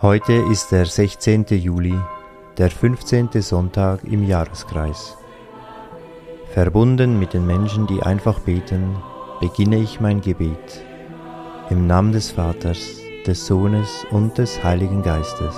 Heute ist der 16. Juli, der 15. Sonntag im Jahreskreis. Verbunden mit den Menschen, die einfach beten, beginne ich mein Gebet. Im Namen des Vaters, des Sohnes und des Heiligen Geistes.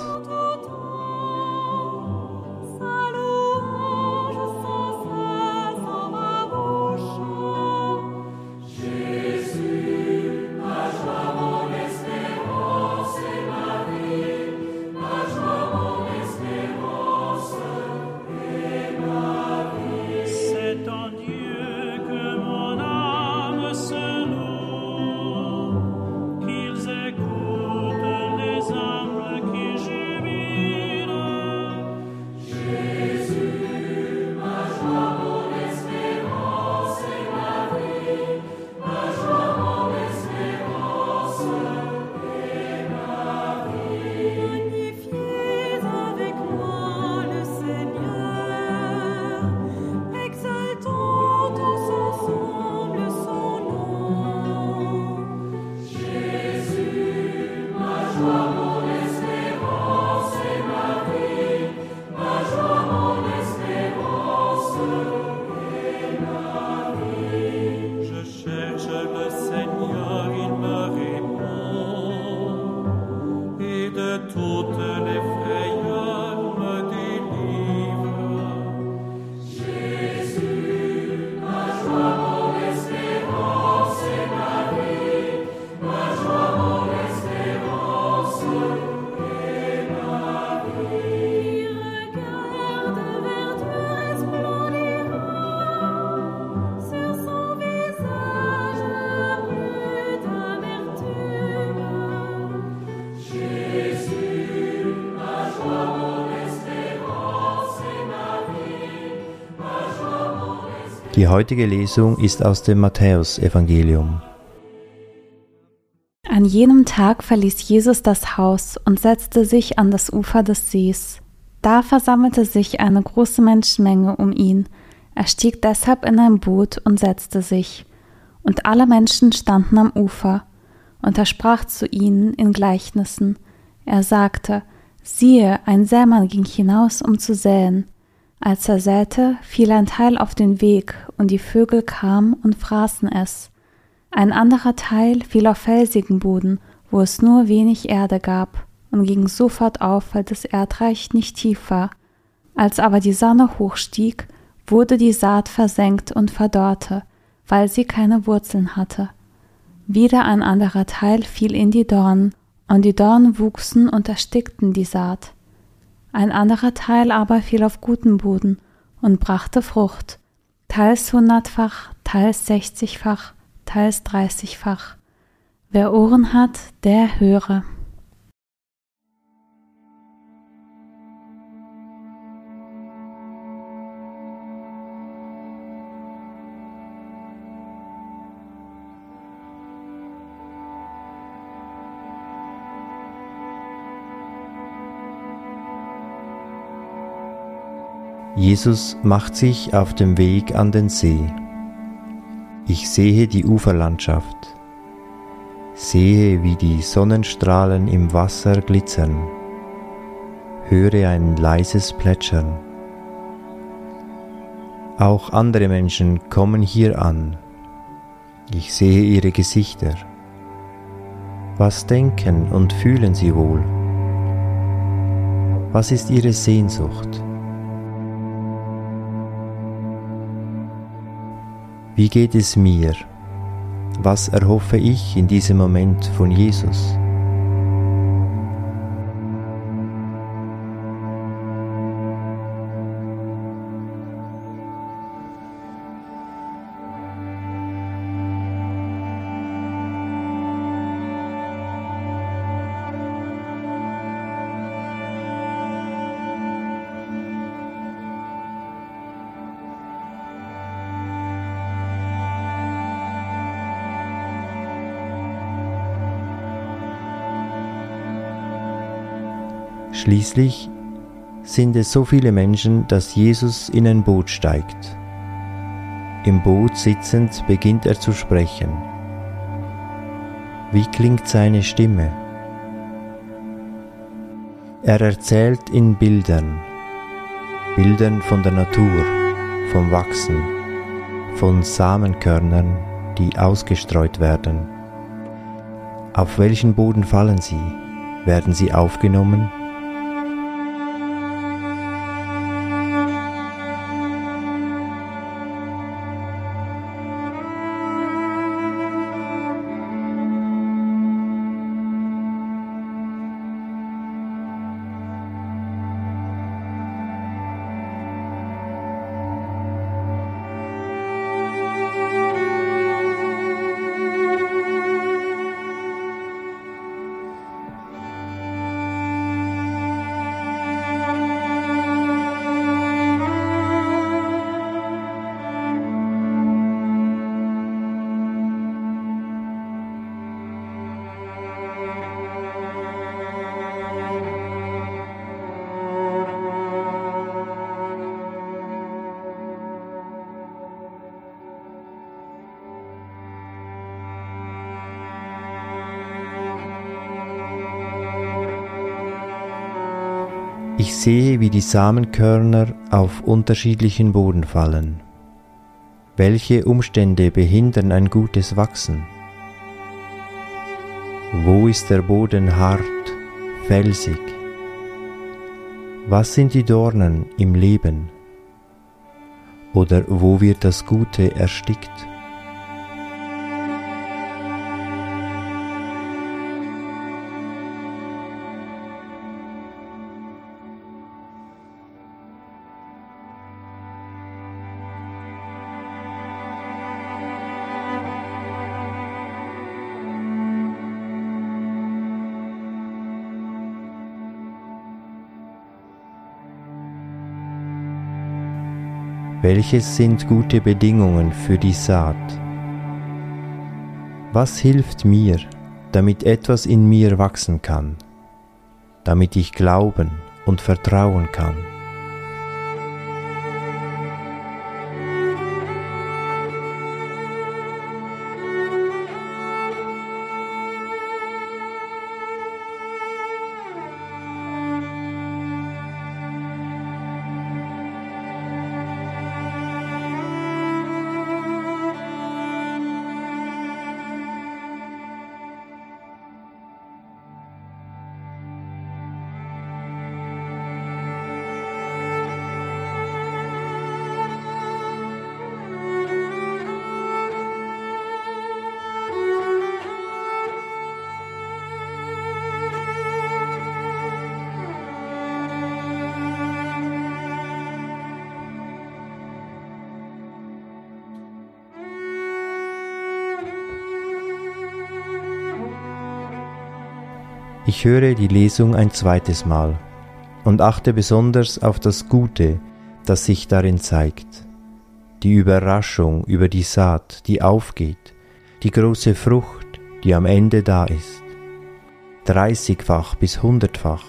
Die heutige Lesung ist aus dem Matthäusevangelium. An jenem Tag verließ Jesus das Haus und setzte sich an das Ufer des Sees. Da versammelte sich eine große Menschenmenge um ihn. Er stieg deshalb in ein Boot und setzte sich. Und alle Menschen standen am Ufer. Und er sprach zu ihnen in Gleichnissen. Er sagte, siehe, ein Sämann ging hinaus, um zu säen. Als er säte, fiel ein Teil auf den Weg, und die Vögel kamen und fraßen es. Ein anderer Teil fiel auf felsigen Boden, wo es nur wenig Erde gab, und ging sofort auf, weil das Erdreich nicht tief war. Als aber die Sonne hochstieg, wurde die Saat versenkt und verdorrte, weil sie keine Wurzeln hatte. Wieder ein anderer Teil fiel in die Dornen, und die Dornen wuchsen und erstickten die Saat. Ein anderer Teil aber fiel auf guten Boden und brachte Frucht, teils hundertfach, teils sechzigfach, teils dreißigfach. Wer Ohren hat, der höre. Jesus macht sich auf dem Weg an den See. Ich sehe die Uferlandschaft, sehe, wie die Sonnenstrahlen im Wasser glitzern, höre ein leises Plätschern. Auch andere Menschen kommen hier an. Ich sehe ihre Gesichter. Was denken und fühlen sie wohl? Was ist ihre Sehnsucht? Wie geht es mir? Was erhoffe ich in diesem Moment von Jesus? Schließlich sind es so viele Menschen, dass Jesus in ein Boot steigt. Im Boot sitzend beginnt er zu sprechen. Wie klingt seine Stimme? Er erzählt in Bildern, Bildern von der Natur, vom Wachsen, von Samenkörnern, die ausgestreut werden. Auf welchen Boden fallen sie? Werden sie aufgenommen? Sehe, wie die Samenkörner auf unterschiedlichen Boden fallen. Welche Umstände behindern ein gutes Wachsen? Wo ist der Boden hart, felsig? Was sind die Dornen im Leben? Oder wo wird das Gute erstickt? Welches sind gute Bedingungen für die Saat? Was hilft mir, damit etwas in mir wachsen kann, damit ich glauben und vertrauen kann? Ich höre die Lesung ein zweites Mal und achte besonders auf das Gute, das sich darin zeigt, die Überraschung über die Saat, die aufgeht, die große Frucht, die am Ende da ist, dreißigfach bis hundertfach.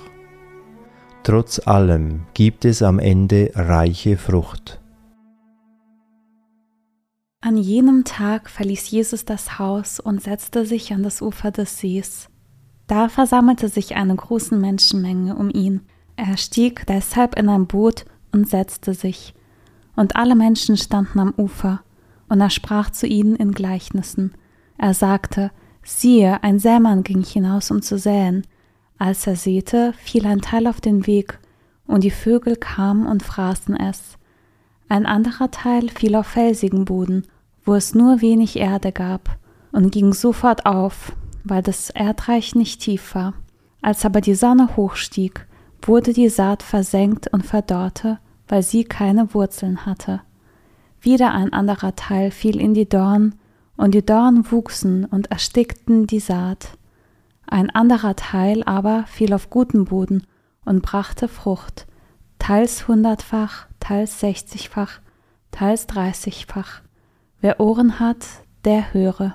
Trotz allem gibt es am Ende reiche Frucht. An jenem Tag verließ Jesus das Haus und setzte sich an das Ufer des Sees. Da versammelte sich eine große Menschenmenge um ihn. Er stieg deshalb in ein Boot und setzte sich. Und alle Menschen standen am Ufer. Und er sprach zu ihnen in Gleichnissen. Er sagte, siehe, ein Sämann ging hinaus, um zu säen. Als er säte, fiel ein Teil auf den Weg, und die Vögel kamen und fraßen es. Ein anderer Teil fiel auf felsigen Boden, wo es nur wenig Erde gab, und ging sofort auf, weil das Erdreich nicht tief war. Als aber die Sonne hochstieg, wurde die Saat versenkt und verdorrte, weil sie keine Wurzeln hatte. Wieder ein anderer Teil fiel in die Dorn, und die Dorn wuchsen und erstickten die Saat. Ein anderer Teil aber fiel auf guten Boden und brachte Frucht, teils hundertfach, teils sechzigfach, teils dreißigfach. Wer Ohren hat, der höre.